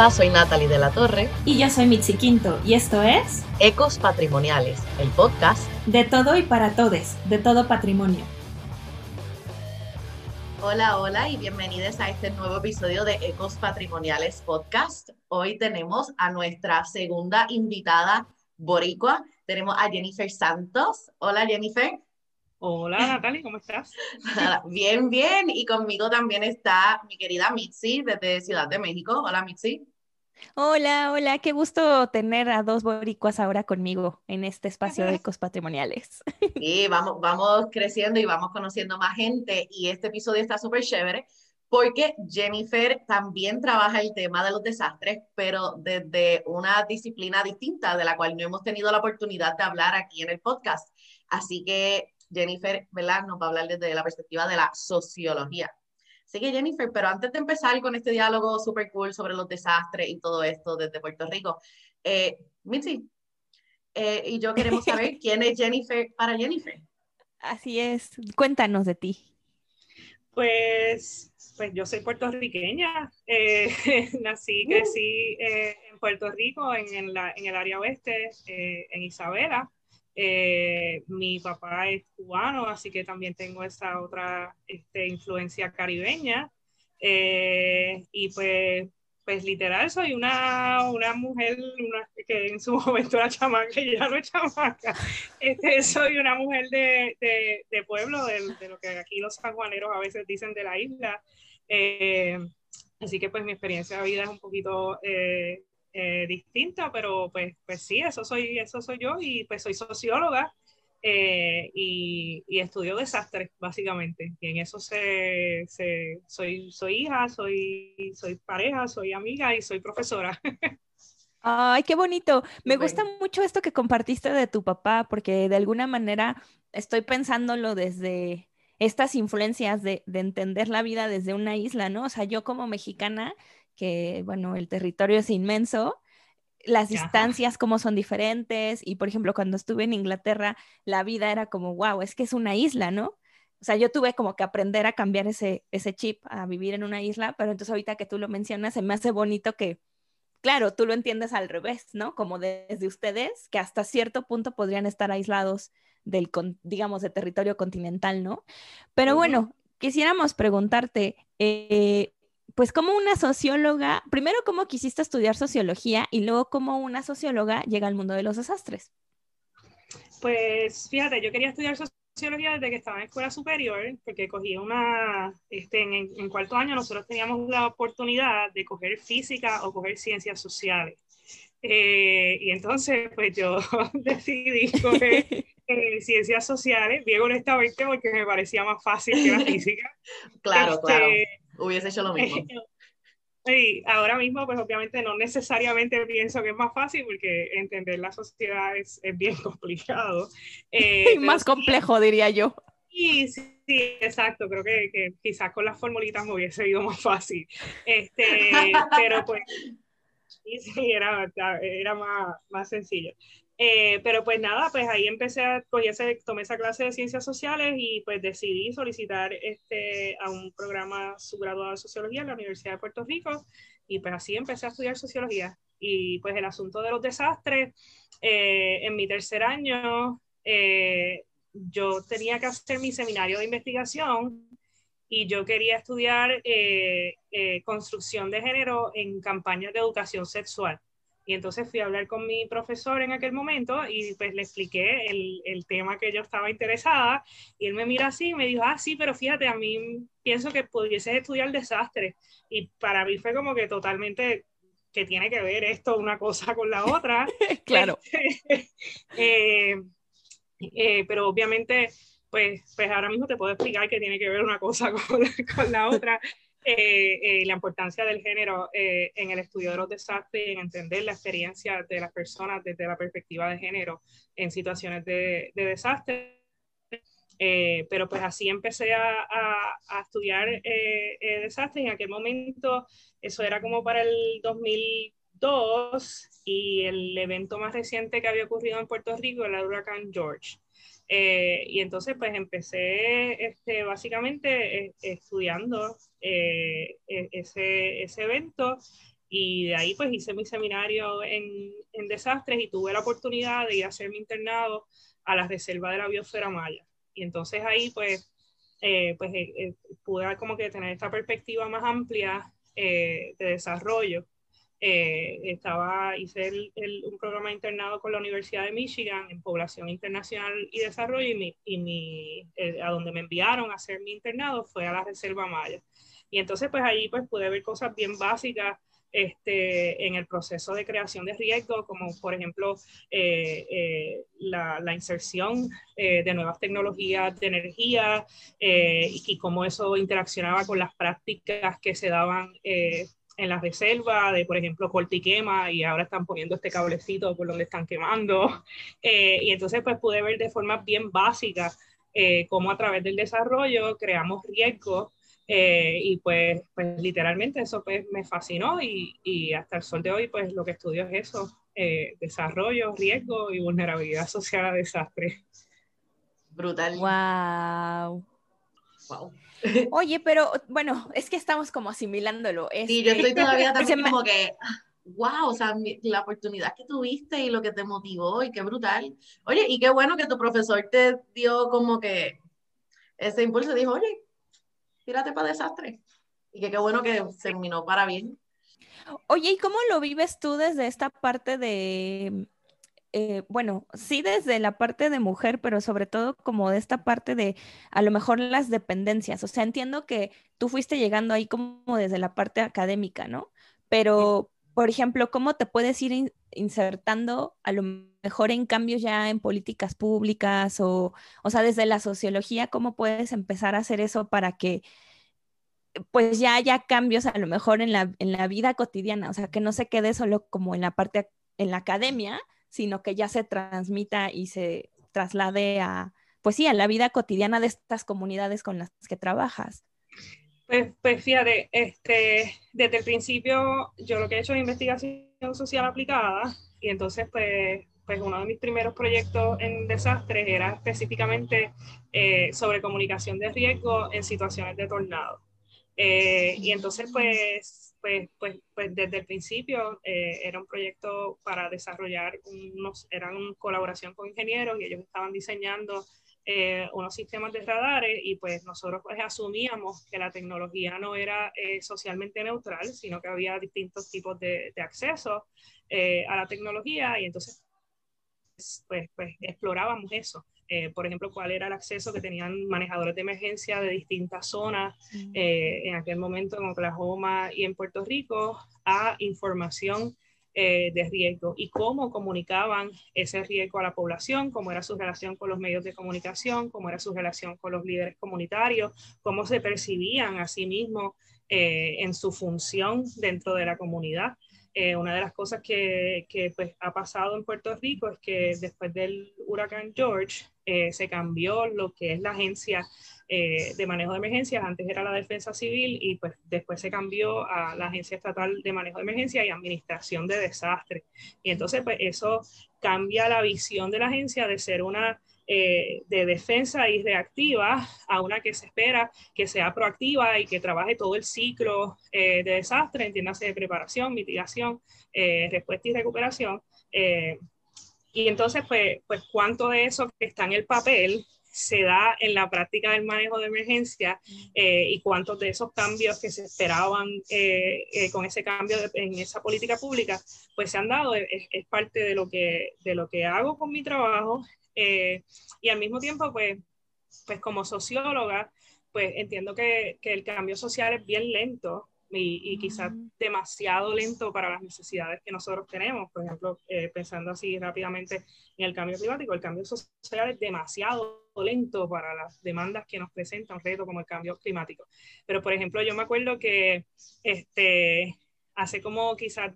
Rafa, soy Natalie de la Torre. Y yo soy Mitzi Quinto, y esto es Ecos Patrimoniales, el podcast de todo y para todes, de todo patrimonio. Hola, hola y bienvenidos a este nuevo episodio de Ecos Patrimoniales Podcast. Hoy tenemos a nuestra segunda invitada boricua. Tenemos a Jennifer Santos. Hola, Jennifer. Hola Natalie, ¿cómo estás? Bien, bien. Y conmigo también está mi querida Mitzi desde Ciudad de México. Hola Mitzi. Hola, hola, qué gusto tener a dos boricuas ahora conmigo en este espacio de ecos patrimoniales. Sí, vamos, vamos creciendo y vamos conociendo más gente y este episodio está súper chévere porque Jennifer también trabaja el tema de los desastres, pero desde una disciplina distinta de la cual no hemos tenido la oportunidad de hablar aquí en el podcast. Así que Jennifer, ¿verdad? Nos va a hablar desde la perspectiva de la sociología. Así que Jennifer, pero antes de empezar con este diálogo súper cool sobre los desastres y todo esto desde Puerto Rico, eh, Mitzi eh, y yo queremos saber quién es Jennifer para Jennifer. Así es, cuéntanos de ti. Pues, pues yo soy puertorriqueña, eh, nací, crecí eh, en Puerto Rico, en, en, la, en, el área oeste, en Isabela. Eh, mi papá es cubano, así que también tengo esa otra este, influencia caribeña. Eh, y pues, pues literal soy una, una mujer que en su momento era chamaca y ya no es chamaca. Este, soy una mujer de, de, de pueblo, de, de, lo que aquí los sanjuaneros a veces dicen de la isla. Eh, así que pues mi experiencia de vida es un poquito eh, distinta, pero pues, pues sí, eso soy, eso soy yo y pues soy socióloga eh, y, y, estudio desastres, básicamente. Y en eso se, se, soy, soy hija, soy, soy pareja, soy amiga y soy profesora. Ay, qué bonito. Me gusta mucho esto que compartiste de tu papá, porque de alguna manera estoy pensándolo desde estas influencias de, de entender la vida desde una isla, ¿no? O sea, yo como mexicana que, bueno, el territorio es inmenso, las distancias como son diferentes y, por ejemplo, cuando estuve en Inglaterra, la vida era como, wow, es que es una isla, ¿no? O sea, yo tuve como que aprender a cambiar ese, ese chip, a vivir en una isla, pero entonces ahorita que tú lo mencionas, se me hace bonito que, claro, tú lo entiendes al revés, ¿no? Como desde ustedes, que hasta cierto punto podrían estar aislados del, digamos, de territorio continental, ¿no? Pero bueno, quisiéramos preguntarte, eh, pues como una socióloga, primero cómo quisiste estudiar sociología y luego cómo una socióloga llega al mundo de los desastres. Pues fíjate, yo quería estudiar sociología desde que estaba en escuela superior, porque cogí una, este, en, cuarto año nosotros teníamos la oportunidad de coger física o coger ciencias sociales. Eh, y entonces, pues yo decidí coger eh, ciencias sociales, bien honestamente, porque me parecía más fácil que la física. claro, este, claro hubiese hecho lo mismo. Sí, ahora mismo, pues obviamente no necesariamente pienso que es más fácil porque entender la sociedad es, es bien complicado. Eh, más complejo, diría yo. Sí, sí, exacto. Creo que, que, quizás con las formulitas me hubiese ido más fácil. Este, pero pues, sí, era, era más, más sencillo. Eh, pero pues nada, pues ahí empecé a, tomé esa clase de ciencias sociales y pues decidí solicitar este, a un programa subgraduado de sociología en la Universidad de Puerto Rico y pues así empecé a estudiar sociología. Y pues el asunto de los desastres, eh, en mi tercer año eh, yo tenía que hacer mi seminario de investigación y yo quería estudiar construcción de género en campañas de educación sexual. Y entonces fui a hablar con mi profesor en aquel momento y pues le expliqué el, el, tema que yo estaba interesada y él me mira así y me dijo, ah, sí, pero fíjate, a mí pienso que pudieses estudiar desastre. Y para mí fue como que totalmente que tiene que ver esto una cosa con la otra. claro. eh, eh, pero obviamente, pues, pues ahora mismo te puedo explicar que tiene que ver una cosa con, con la otra. Eh, eh, la importancia del género eh, en el estudio de los desastres y en entender la experiencia de las personas desde la perspectiva de género en situaciones de, de desastre. pero pues así empecé a, a, estudiar desastres. En aquel momento, eso era como para el 2002 y el evento más reciente que había ocurrido en Puerto Rico era el huracán George. Eh, y entonces pues empecé este, básicamente eh, estudiando eh, e, ese, ese, evento Y de ahí pues hice mi seminario en, en desastres y tuve la oportunidad de ir a hacer mi internado a la reserva de la biosfera maya. Y entonces ahí pues, eh, pues eh, eh, pude como que tener esta perspectiva más amplia de desarrollo. Estaba, hice un programa internado con la Universidad de Michigan en población internacional y desarrollo y, mi, y mi, a donde me enviaron a hacer mi internado fue a la Reserva Maya. Y entonces pues ahí pues pude ver cosas bien básicas este, en el proceso de creación de riesgo, como por ejemplo eh, eh, la, inserción eh, de nuevas tecnologías de energía y, y, cómo eso interaccionaba con las prácticas que se daban en la reserva, de por ejemplo corte y quema, y ahora están poniendo este cablecito por donde están quemando. y entonces pues pude ver de forma bien básica cómo a través del desarrollo creamos riesgos eh, y pues, pues literalmente eso pues me fascinó y, y, hasta el sol de hoy pues lo que estudio es eso, eh, desarrollo, riesgo y vulnerabilidad social a desastres. Brutal. Wow. Wow. Oye, pero bueno, es que estamos como asimilándolo. Sí, yo estoy todavía también como que, wow, o sea, la oportunidad que tuviste y lo que te motivó y qué brutal. Oye, y qué bueno que tu profesor te dio como que ese impulso, dijo, oye, tírate para desastre. Y que qué bueno que terminó para bien. Oye, ¿y cómo lo vives tú desde esta parte de, eh, bueno, sí desde la parte de mujer, pero sobre todo como de esta parte de a lo mejor las dependencias? O sea, entiendo que tú fuiste llegando ahí como desde la parte académica, ¿no? Pero, por ejemplo, ¿cómo te puedes ir insertando a lo mejor en cambios ya en políticas públicas o, o sea, desde la sociología, cómo puedes empezar a hacer eso para que pues ya haya cambios a lo mejor en la, en la vida cotidiana, o sea, que no se quede solo como en la parte, en la academia, sino que ya se transmita y se traslade a, pues sí, a la vida cotidiana de estas comunidades con las que trabajas. Pues, pues fíjate, este, desde el principio yo lo que he hecho es investigación social aplicada y entonces pues, pues uno de mis primeros proyectos en desastres era específicamente eh, sobre comunicación de riesgo en situaciones de tornado. Eh, y entonces pues, pues, pues, pues desde el principio eh, era un proyecto para desarrollar unos, eran una colaboración con ingenieros y ellos estaban diseñando eh, unos sistemas de radares y pues nosotros pues asumíamos que la tecnología no era eh, socialmente neutral, sino que había distintos tipos de, de acceso eh, a la tecnología y entonces pues, pues explorábamos eso. Por ejemplo, cuál era el acceso que tenían manejadores de emergencia de distintas zonas mm. en aquel momento en Oklahoma y en Puerto Rico a información eh, de riesgo y cómo comunicaban ese riesgo a la población, cómo era su relación con los medios de comunicación, cómo era su relación con los líderes comunitarios, cómo se percibían a sí mismos eh, en su función dentro de la comunidad. Eh, una de las cosas que, que pues, ha pasado en Puerto Rico es que después del huracán George se cambió lo que es la agencia eh, de manejo de emergencias, antes era la defensa civil y pues después se cambió a la Agencia Estatal de Manejo de Emergencias y Administración de Desastres. Y entonces pues eso cambia la visión de la agencia de ser una eh, de defensa y reactiva a una que se espera que sea proactiva y que trabaje todo el ciclo eh, de desastre, entiéndase de preparación, mitigación, respuesta y recuperación. Y entonces, pues, pues, ¿cuánto de eso que está en el papel se da en la práctica del manejo de emergencia eh, y cuántos de esos cambios que se esperaban eh, eh, con ese cambio en esa política pública, pues se han dado, es, parte de lo, que, de lo que hago con mi trabajo y al mismo tiempo, pues, pues como socióloga, pues entiendo que, que el cambio social es bien lento y, quizás demasiado lento para las necesidades que nosotros tenemos. Por ejemplo, eh, pensando así rápidamente en el cambio climático, el cambio social es demasiado lento para las demandas que nos presenta un reto como el cambio climático. Pero, por ejemplo, yo me acuerdo que este, hace como quizás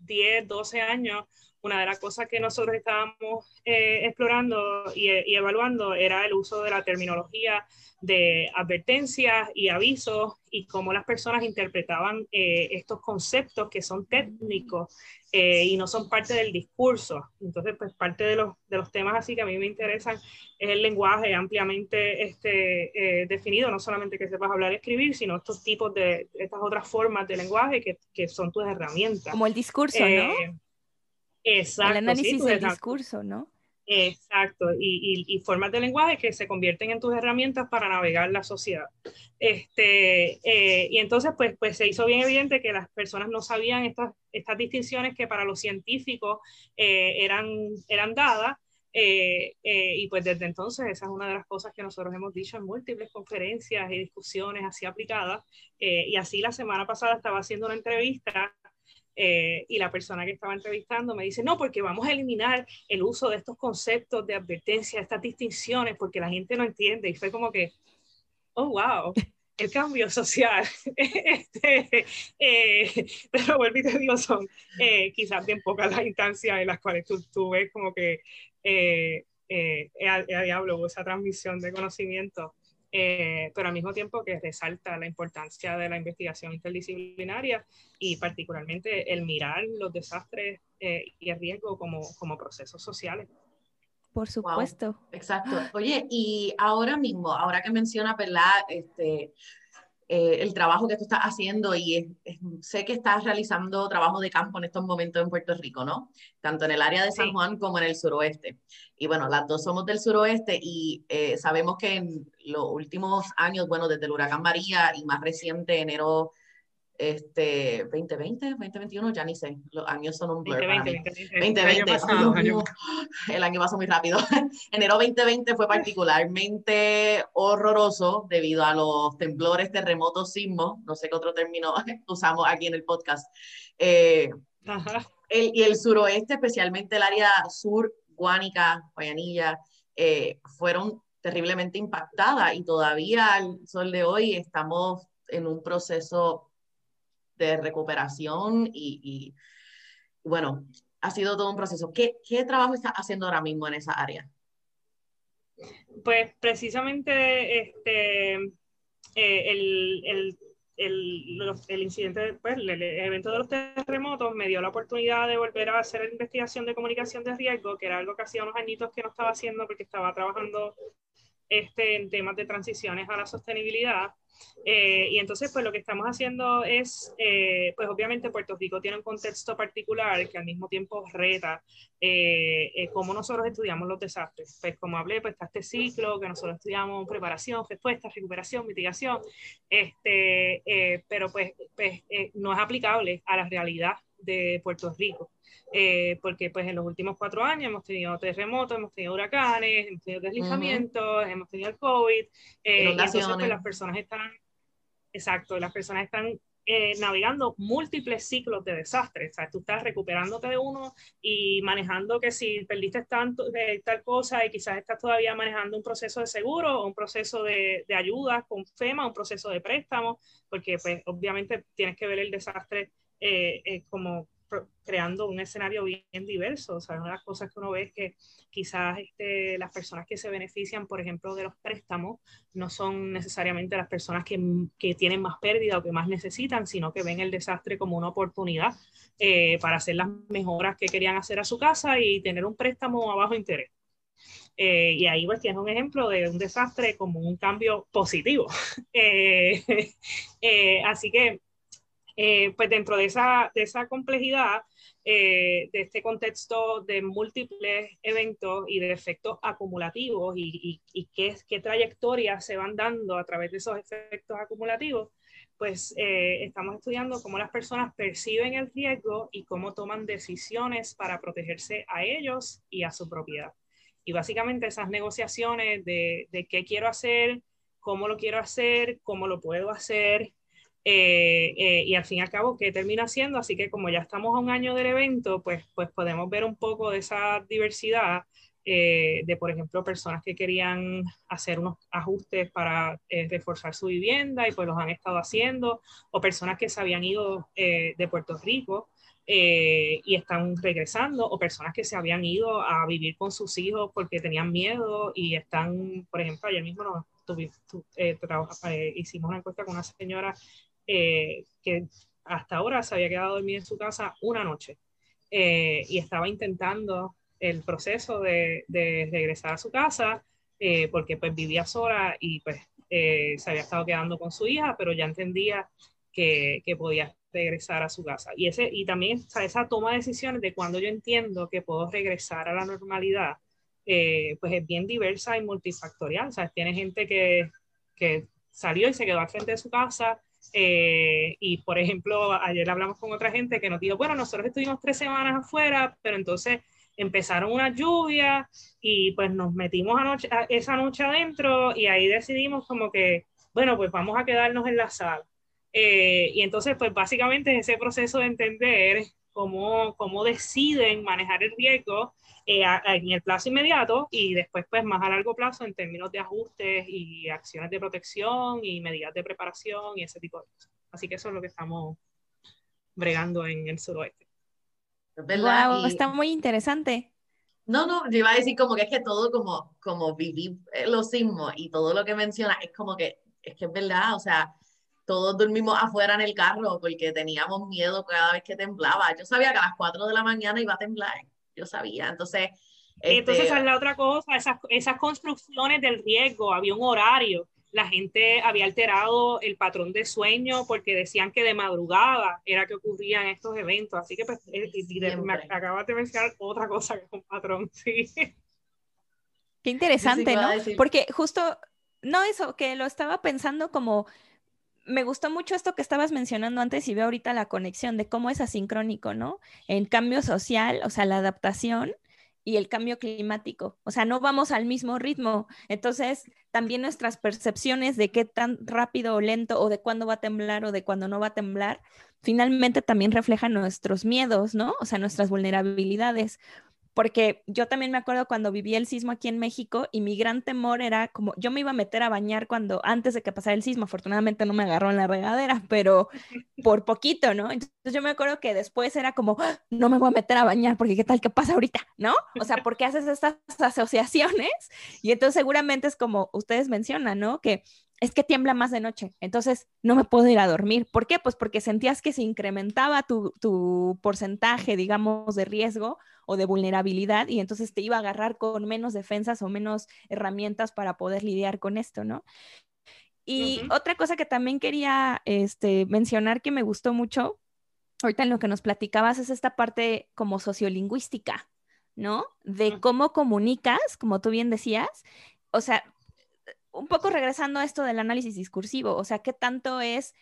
10, 12 años, una de las cosas que nosotros estábamos eh, explorando y, evaluando era el uso de la terminología de advertencias y avisos y cómo las personas interpretaban eh, estos conceptos que son técnicos eh, y no son parte del discurso. Entonces, pues parte de los, de los temas así que a mí me interesan es el lenguaje ampliamente este, definido, no solamente que sepas hablar y escribir, sino estos tipos de, estas otras formas de lenguaje que, que son tus herramientas. Como el discurso, ¿no? Exacto. El análisis del discurso, ¿no? Exacto, y, y, formas de lenguaje que se convierten en tus herramientas para navegar la sociedad. Este, eh, y entonces, pues, pues se hizo bien evidente que las personas no sabían estas, estas distinciones que para los científicos eh, eran, eran dadas, eh, y pues desde entonces esa es una de las cosas que nosotros hemos dicho en múltiples conferencias y discusiones así aplicadas. y así la semana pasada estaba haciendo una entrevista eh, y la persona que estaba entrevistando me dice, no, porque vamos a eliminar el uso de estos conceptos de advertencia, estas distinciones, porque la gente no entiende. Y fue como que, oh, wow, el cambio social. este, eh, pero vuelvo y te digo, son eh, quizás bien pocas las instancias en las cuales tú, tú ves como que eh, a, diablo esa transmisión de conocimiento. Eh, pero al mismo tiempo que resalta la importancia de la investigación interdisciplinaria y particularmente el mirar los desastres eh, y el riesgo como, como procesos sociales. Por supuesto. exacto. Oye, y ahora mismo, ahora que menciona, ¿verdad? Este, eh, el trabajo que tú estás haciendo y sé que estás realizando trabajo de campo en estos momentos en Puerto Rico, ¿no? Tanto en el área de San Juan como en el suroeste. Y bueno, las dos somos del suroeste y eh, sabemos que en los últimos años, bueno, desde el huracán María y más reciente, enero este, 2020, 2021, ya ni sé, los años son un blur 2020, 2020, el año pasó muy rápido. Enero 2020 fue particularmente horroroso debido a los temblores, terremotos, sismos, no sé qué otro término usamos aquí en el podcast. Eh, el, y el suroeste, especialmente el área sur, Guánica, Guayanilla, eh, fueron terriblemente impactadas y todavía al sol de hoy estamos en un proceso de recuperación y, bueno, ha sido todo un proceso. ¿Qué, ¿Qué, trabajo está haciendo ahora mismo en esa área? Pues precisamente este, eh, el, el, el, el, incidente, pues, el, evento de los terremotos me dio la oportunidad de volver a hacer investigación de comunicación de riesgo, que era algo que hacía unos añitos que no estaba haciendo porque estaba trabajando este, en temas de transiciones a la sostenibilidad. Eh, y entonces, pues lo que estamos haciendo es, eh, pues obviamente Puerto Rico tiene un contexto particular que al mismo tiempo reta eh, cómo nosotros estudiamos los desastres. Pues como hablé, pues está este ciclo que nosotros estudiamos preparación, respuesta, recuperación, mitigación, este, pero pues, pues no es aplicable a la realidad de Puerto Rico. Eh, porque pues en los últimos cuatro años hemos tenido terremotos, hemos tenido huracanes, hemos tenido deslizamientos, hemos tenido el COVID, eh, y entonces pues, las personas están, exacto, las personas están eh, navegando múltiples ciclos de desastres, o sea, tú estás recuperándote de uno y manejando que si perdiste tanto de tal cosa y quizás estás todavía manejando un proceso de seguro o un proceso de, de ayuda con FEMA, un proceso de préstamo, porque pues obviamente tienes que ver el desastre como creando un escenario bien diverso. O sea, una de las cosas que uno ve es que quizás este, las personas que se benefician, por ejemplo, de los préstamos, no son necesariamente las personas que, que tienen más pérdida o que más necesitan, sino que ven el desastre como una oportunidad eh, para hacer las mejoras que querían hacer a su casa y tener un préstamo a bajo interés. Eh, y ahí pues tienes un ejemplo de un desastre como un cambio positivo. Eh, así que eh, pues dentro de esa, de esa complejidad, eh, de este contexto de múltiples eventos y de efectos acumulativos y, y, qué, qué, trayectorias se van dando a través de esos efectos acumulativos, pues eh, estamos estudiando cómo las personas perciben el riesgo y cómo toman decisiones para protegerse a ellos y a su propiedad. Y básicamente esas negociaciones de, de qué quiero hacer, cómo lo quiero hacer, cómo lo puedo hacer, eh, eh, y al fin y al cabo, ¿qué termina siendo? Así que como ya estamos a un año del evento, pues, pues podemos ver un poco de esa diversidad eh, de, por ejemplo, personas que querían hacer unos ajustes para reforzar su vivienda y pues los han estado haciendo, o personas que se habían ido de Puerto Rico eh, y están regresando, o personas que se habían ido a vivir con sus hijos porque tenían miedo y están, por ejemplo, ayer mismo nos eh, eh, hicimos una encuesta con una señora que hasta ahora se había quedado dormida en su casa una noche y estaba intentando el proceso de, regresar a su casa porque pues vivía sola y pues se había estado quedando con su hija, pero ya entendía que, que podía regresar a su casa. Y, ese, y también esa toma de decisiones de cuando yo entiendo que puedo regresar a la normalidad, eh, pues es bien diversa y multifactorial. O sea, tiene gente que, que salió y se quedó al frente de su casa. Eh, y por ejemplo, ayer hablamos con otra gente que nos dijo, bueno, nosotros estuvimos tres semanas afuera, pero entonces empezaron una lluvia y pues nos metimos anoche, esa noche adentro y ahí decidimos como que, bueno, pues vamos a quedarnos en la sala. Eh, y entonces, pues básicamente es ese proceso de entender cómo, cómo deciden manejar el riesgo eh, en el plazo inmediato y después, pues más a largo plazo en términos de ajustes y acciones de protección y medidas de preparación y ese tipo de cosas. Así que eso es lo que estamos bregando en el suroeste. Wow, está muy interesante. No, no, yo iba a decir como que es que todo como, como viví los sismos y todo lo que menciona es como que, es que es verdad, o sea, todos dormimos afuera en el carro porque teníamos miedo cada vez que temblaba. Yo sabía que a las 4 de la mañana iba a temblar, yo sabía. Entonces, entonces esa es la otra cosa, esas, esas construcciones del riesgo, había un horario, la gente había alterado el patrón de sueño porque decían que de madrugada era que ocurrían estos eventos, así que pues, eh, me acabas de mencionar otra cosa que es un patrón, sí. Qué interesante, ¿no? Porque justo, no eso, que lo estaba pensando como me gustó mucho esto que estabas mencionando antes y veo ahorita la conexión de cómo es asincrónico, ¿no? En cambio social, o sea, la adaptación y el cambio climático. O sea, no vamos al mismo ritmo. Entonces, también nuestras percepciones de qué tan rápido o lento o de cuándo va a temblar o de cuándo no va a temblar, finalmente también reflejan nuestros miedos, ¿no? O sea, nuestras vulnerabilidades porque yo también me acuerdo cuando viví el sismo aquí en México y mi gran temor era como, yo me iba a meter a bañar cuando, antes de que pasara el sismo, afortunadamente no me agarró en la regadera, pero por poquito, ¿no? Entonces yo me acuerdo que después era como, ¡Ah! no me voy a meter a bañar porque qué tal que pasa ahorita, ¿no? O sea, porque haces estas asociaciones y entonces seguramente es como ustedes mencionan, ¿no? Que es que tiembla más de noche, entonces no me puedo ir a dormir. ¿Por qué? Pues porque sentías que se incrementaba tu, tu, porcentaje, digamos, de riesgo o de vulnerabilidad y entonces te iba a agarrar con menos defensas o menos herramientas para poder lidiar con esto, ¿no? Y otra cosa que también quería este, mencionar que me gustó mucho, ahorita en lo que nos platicabas, es esta parte como sociolingüística, ¿no? De cómo comunicas, como tú bien decías, o sea, un poco regresando a esto del análisis discursivo, o sea, qué tanto es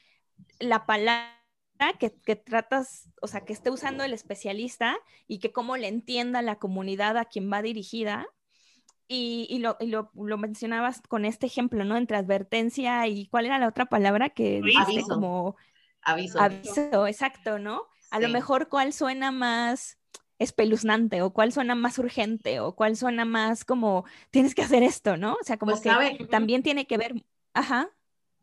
la palabra que, tratas, o sea, que esté usando el especialista y que cómo le entienda la comunidad a quien va dirigida. Y, lo, mencionabas con este ejemplo, ¿no? Entre advertencia y cuál era la otra palabra que dijiste como aviso. Aviso, exacto, ¿no? A lo mejor cuál suena más espeluznante o cuál suena más urgente o cuál suena más como tienes que hacer esto, ¿no? O sea, como pues, que también tiene que ver, ajá.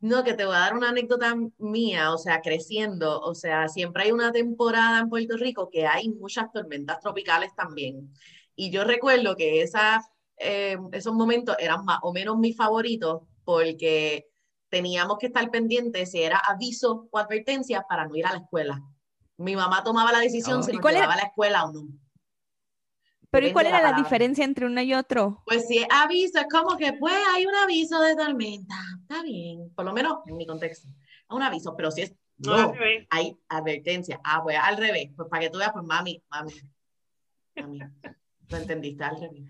No, que te voy a dar una anécdota mía, o sea, creciendo, o sea, siempre hay una temporada en Puerto Rico que hay muchas tormentas tropicales también. Y yo recuerdo que esa, eh, esos momentos eran más o menos mis favoritos porque teníamos que estar pendientes si era aviso o advertencia para no ir a la escuela mi mamá tomaba la decisión si nos llevaba a la escuela o no. Pero ¿y cuál era la, diferencia entre uno y otro? Pues si es aviso, es como que pues hay un aviso de tormenta. Está bien, por lo menos en mi contexto. Un aviso, pero si es no, hay advertencia. Ah, pues al revés. Pues para que tú veas, pues mami, mami, mami, lo entendiste al revés.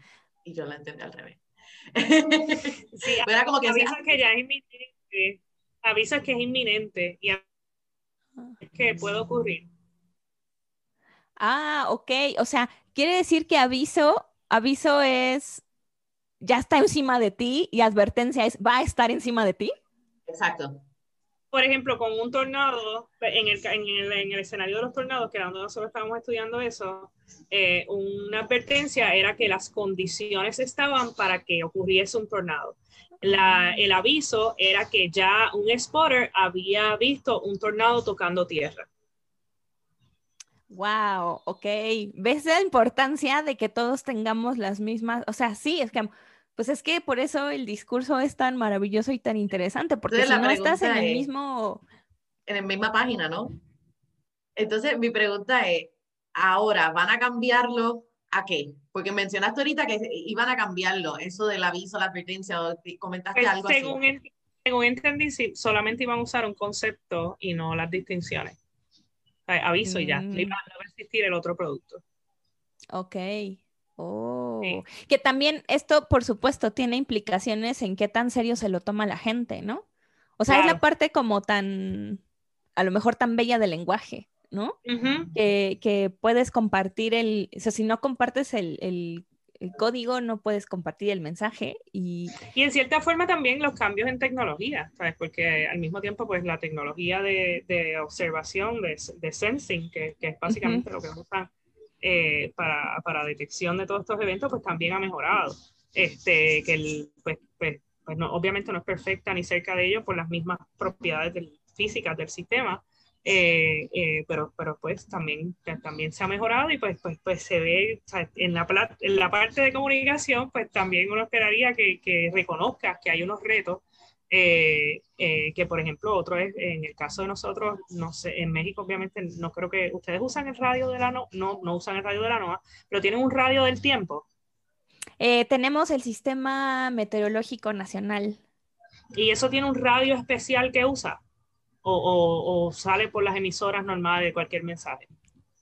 Y yo lo entendí al revés. Sí, era como que avisa que ya es inminente. Avisa que es inminente y que puede ocurrir. Ah, ok. O sea, quiere decir que aviso, aviso es, ya está encima de ti y advertencia es, va a estar encima de ti. Exacto. Por ejemplo, con un tornado, en el, en el, escenario de los tornados, que era donde nosotros estábamos estudiando eso, eh, una advertencia era que las condiciones estaban para que ocurriese un tornado. La, el aviso era que ya un spotter había visto un tornado tocando tierra. Wow, ok. ¿Ves la importancia de que todos tengamos las mismas? O sea, sí, es que, pues es que por eso el discurso es tan maravilloso y tan interesante, porque si no estás en el mismo... En la misma página, ¿no? Entonces, mi pregunta es, ahora, ¿van a cambiarlo a qué? Porque mencionaste ahorita que iban a cambiarlo, eso del aviso, la advertencia, o comentaste pues, algo según así. según entendí, solamente iban a usar un concepto y no las distinciones. Aviso y ya, no iba a existir el otro producto. Ok. Oh, que también esto, por supuesto, tiene implicaciones en qué tan serio se lo toma la gente, ¿no? O sea, es la parte como tan, a lo mejor tan bella del lenguaje. ¿no? que, puedes compartir el, o sea, si no compartes el, código, no puedes compartir el mensaje. Y... y en cierta forma también los cambios en tecnología, ¿sabes? Porque al mismo tiempo, pues la tecnología de, observación, de, sensing, que, es básicamente lo que usan eh, para, para, detección de todos estos eventos, pues también ha mejorado. Este, que el, pues, pues, pues no, obviamente no es perfecta ni cerca de ello por las mismas propiedades físicas del sistema, eh, eh, pero, pero pues también, también se ha mejorado y pues, pues, pues se ve en, la, en la parte de comunicación, pues también uno esperaría que, que reconozca que hay unos retos, eh, que por ejemplo, otro es, en el caso de nosotros, no sé, en México obviamente no creo que ustedes usan el radio de la NOA, no, no usan el radio de la NOA, pero tienen un radio del tiempo. tenemos el Sistema Meteorológico Nacional. ¿Y eso tiene un radio especial que usa? O, sale por las emisoras normales de cualquier mensaje.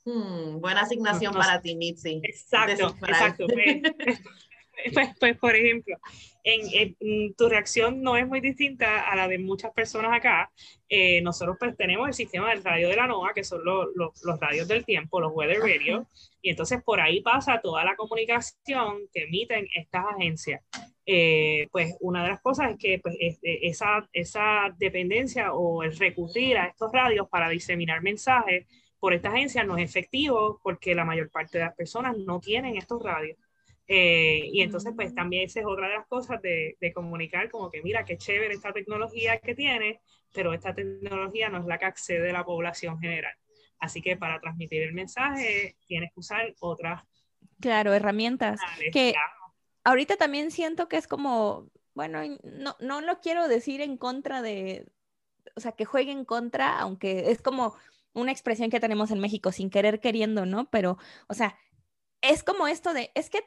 Hmm, buena asignación para ti, Mitzi. Exacto, exacto. Pues, pues, por ejemplo, en, tu reacción no es muy distinta a la de muchas personas acá. Eh, nosotros pues tenemos el sistema del radio de la NOAA, que son los, los, radios del tiempo, los weather radio, y entonces por ahí pasa toda la comunicación que emiten estas agencias. Eh, pues una de las cosas es que pues, esa, esa dependencia o el recurrir a estos radios para diseminar mensajes por esta agencia no es efectivo porque la mayor parte de las personas no tienen estos radios. Eh, y entonces, pues también esa es otra de las cosas de, de, comunicar, como que mira, qué chévere esta tecnología que tiene, pero esta tecnología no es la que accede a la población general. Así que para transmitir el mensaje tienes que usar otras. Claro, herramientas. que ahorita también siento que es como, bueno, no, no lo quiero decir en contra de, o sea, que juegue en contra, aunque es como una expresión que tenemos en México sin querer queriendo, ¿no? Pero, o sea, es como esto de, es que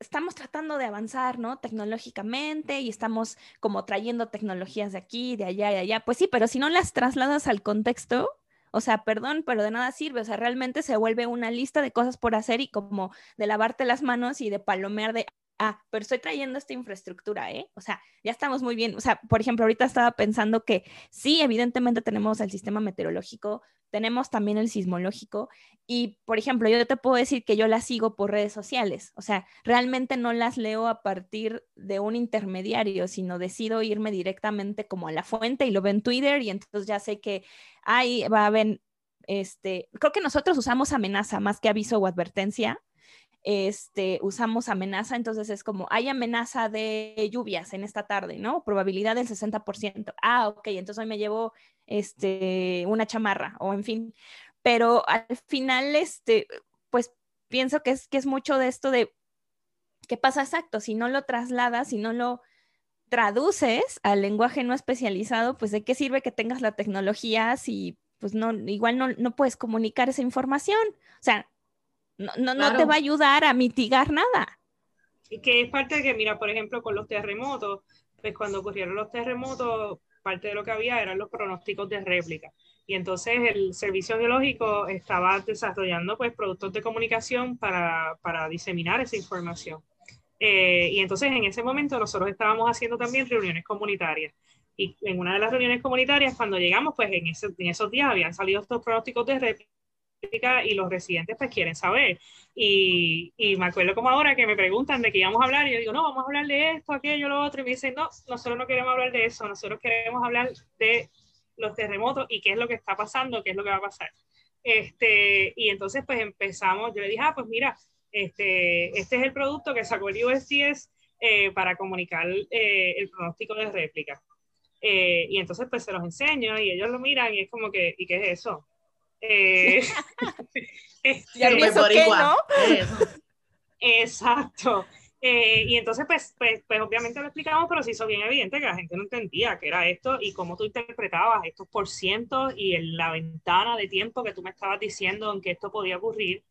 estamos tratando de avanzar, ¿no? Tecnológicamente y estamos como trayendo tecnologías de aquí, de allá, de allá. Pues sí, pero si no las trasladas al contexto, o sea, perdón, pero de nada sirve. O sea, realmente se vuelve una lista de cosas por hacer y como de lavarte las manos y de palomear de, ah, pero estoy trayendo esta infraestructura, ¿eh? O sea, ya estamos muy bien. O sea, por ejemplo, ahorita estaba pensando que sí, evidentemente tenemos el sistema meteorológico, tenemos también el sismológico y, por ejemplo, yo te puedo decir que yo las sigo por redes sociales, o sea, realmente no las leo a partir de un intermediario, sino decido irme directamente como a la fuente y lo veo en Twitter y entonces ya sé que ahí va a haber, este, creo que nosotros usamos amenaza más que aviso o advertencia este, usamos amenaza, entonces es como, hay amenaza de lluvias en esta tarde, ¿no? Probabilidad del 60%. Ah, ok, entonces hoy me llevo este, una chamarra o en fin. Pero al final, este, pues pienso que es, que es mucho de esto de, ¿qué pasa exacto? Si no lo trasladas, si no lo traduces al lenguaje no especializado, pues de qué sirve que tengas la tecnología si pues no, igual no, no puedes comunicar esa información. O sea, no, no, te va a ayudar a mitigar nada. Y que es parte de que, mira, por ejemplo, con los terremotos, pues cuando ocurrieron los terremotos, parte de lo que había eran los pronósticos de réplica. Y entonces el Servicio Geológico estaba desarrollando pues productos de comunicación para, para diseminar esa información. Eh, y entonces en ese momento nosotros estábamos haciendo también reuniones comunitarias. Y en una de las reuniones comunitarias, cuando llegamos, pues en, ese, en esos días habían salido estos pronósticos de réplica y los residentes pues quieren saber. Y, y, me acuerdo como ahora que me preguntan de qué íbamos a hablar y yo digo, no, vamos a hablar de esto, aquello, lo otro. Y me dicen, no, nosotros no queremos hablar de eso, nosotros queremos hablar de los terremotos y qué es lo que está pasando, qué es lo que va a pasar. Este, y entonces pues empezamos, yo le dije, ah, pues mira, este, este es el producto que sacó el USGS eh, para comunicar eh, el pronóstico de réplica. Eh, y entonces pues se los enseño y ellos lo miran y es como que, ¿y qué es eso? Eh, ya eso qué, ¿no? Exacto. Eh, y entonces, pues, pues, pues, obviamente lo explicamos, pero se hizo bien evidente que la gente no entendía qué era esto y cómo tú interpretabas estos por cientos y en la ventana de tiempo que tú me estabas diciendo en que esto podía ocurrir.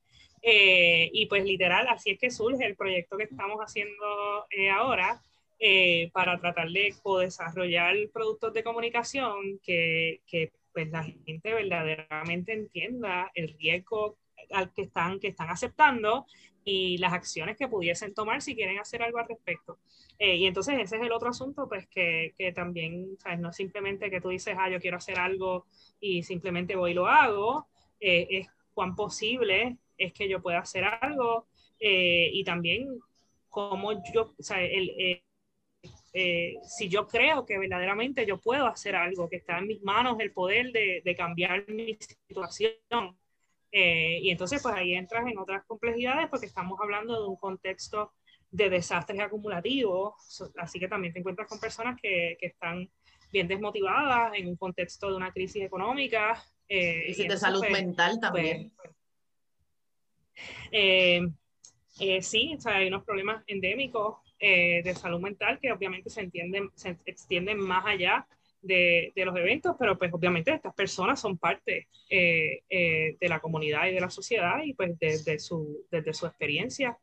Eh, y pues literal, así es que surge el proyecto que estamos haciendo eh, ahora para tratar de desarrollar productos de comunicación que, que pues la gente verdaderamente entienda el riesgo al que están, que están aceptando y las acciones que pudiesen tomar si quieren hacer algo al respecto. Eh, y entonces ese es el otro asunto, pues que, que, también, ¿sabes? No simplemente que tú dices, ah, yo quiero hacer algo y simplemente voy y lo hago, eh, es cuán posible es que yo pueda hacer algo eh, y también cómo yo, o sea, el, si yo creo que verdaderamente yo puedo hacer algo, que está en mis manos el poder de, de cambiar mi situación, eh, y entonces, pues ahí entras en otras complejidades porque estamos hablando de un contexto de desastres acumulativos, así que también te encuentras con personas que, que están bien desmotivadas en un contexto de una crisis económica. Eh, y, de salud pues, mental pues, también. Pues, eh, sí, o sea, hay unos problemas endémicos de salud mental que obviamente se, entienden, se extienden más allá de, los eventos, pero pues obviamente estas personas son parte eh, eh, de la comunidad y de la sociedad y pues desde su, desde su experiencia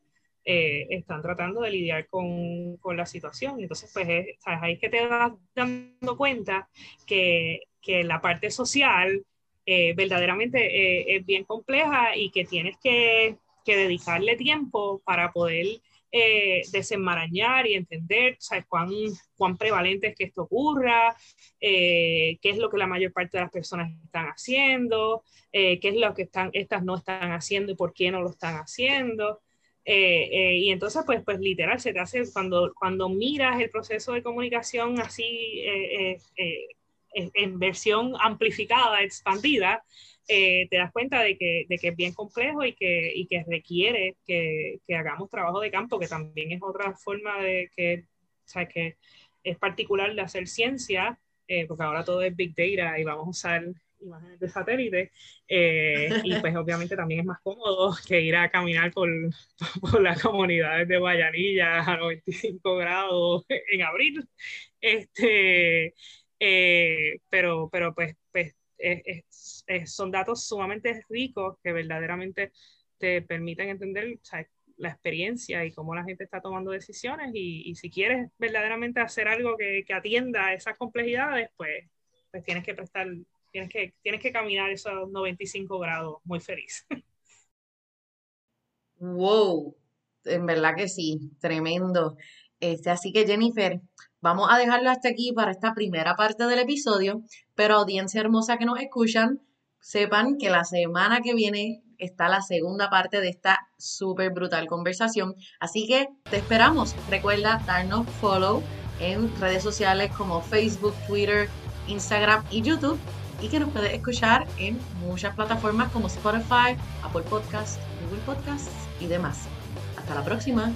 eh, están tratando de lidiar con, con la situación. Entonces pues es, ahí que te das dando cuenta que, que la parte social verdaderamente es bien compleja y que tienes que, que dedicarle tiempo para poder eh, desenmarañar y entender ¿sabes? Cuán, cuán prevalente es que esto ocurra, eh, qué es lo que la mayor parte de las personas están haciendo, eh, qué es lo que están, estas no están haciendo y por qué no lo están haciendo. y entonces, pues, pues literal, se te hace, cuando, cuando miras el proceso de comunicación así en versión amplificada, expandida, eh, te das cuenta de que, de que, es bien complejo y que, y que requiere que, que, hagamos trabajo de campo, que también es otra forma de que, o sea, que es particular de hacer ciencia, eh, porque ahora todo es Big Data y vamos a usar imágenes de satélite, eh, y pues obviamente también es más cómodo que ir a caminar por, por las comunidades de Guayanilla a 95 grados en abril. Este, pero, pero pues, pues son datos sumamente ricos que verdaderamente te permiten entender la experiencia y cómo la gente está tomando decisiones y, si quieres verdaderamente hacer algo que, que, atienda esas complejidades, pues, pues tienes que prestar, tienes que, tienes que caminar esos 95 grados muy feliz. Wow, en verdad que sí, tremendo. Este, así que Jennifer, vamos a dejarlo hasta aquí para esta primera parte del episodio, pero audiencia hermosa que nos escuchan, sepan que la semana que viene está la segunda parte de esta súper brutal conversación. Así que te esperamos. Recuerda darnos follow en redes sociales como Facebook, Twitter, Instagram y YouTube y que nos puedes escuchar en muchas plataformas como Spotify, Apple Podcasts, Google Podcasts y demás. Hasta la próxima.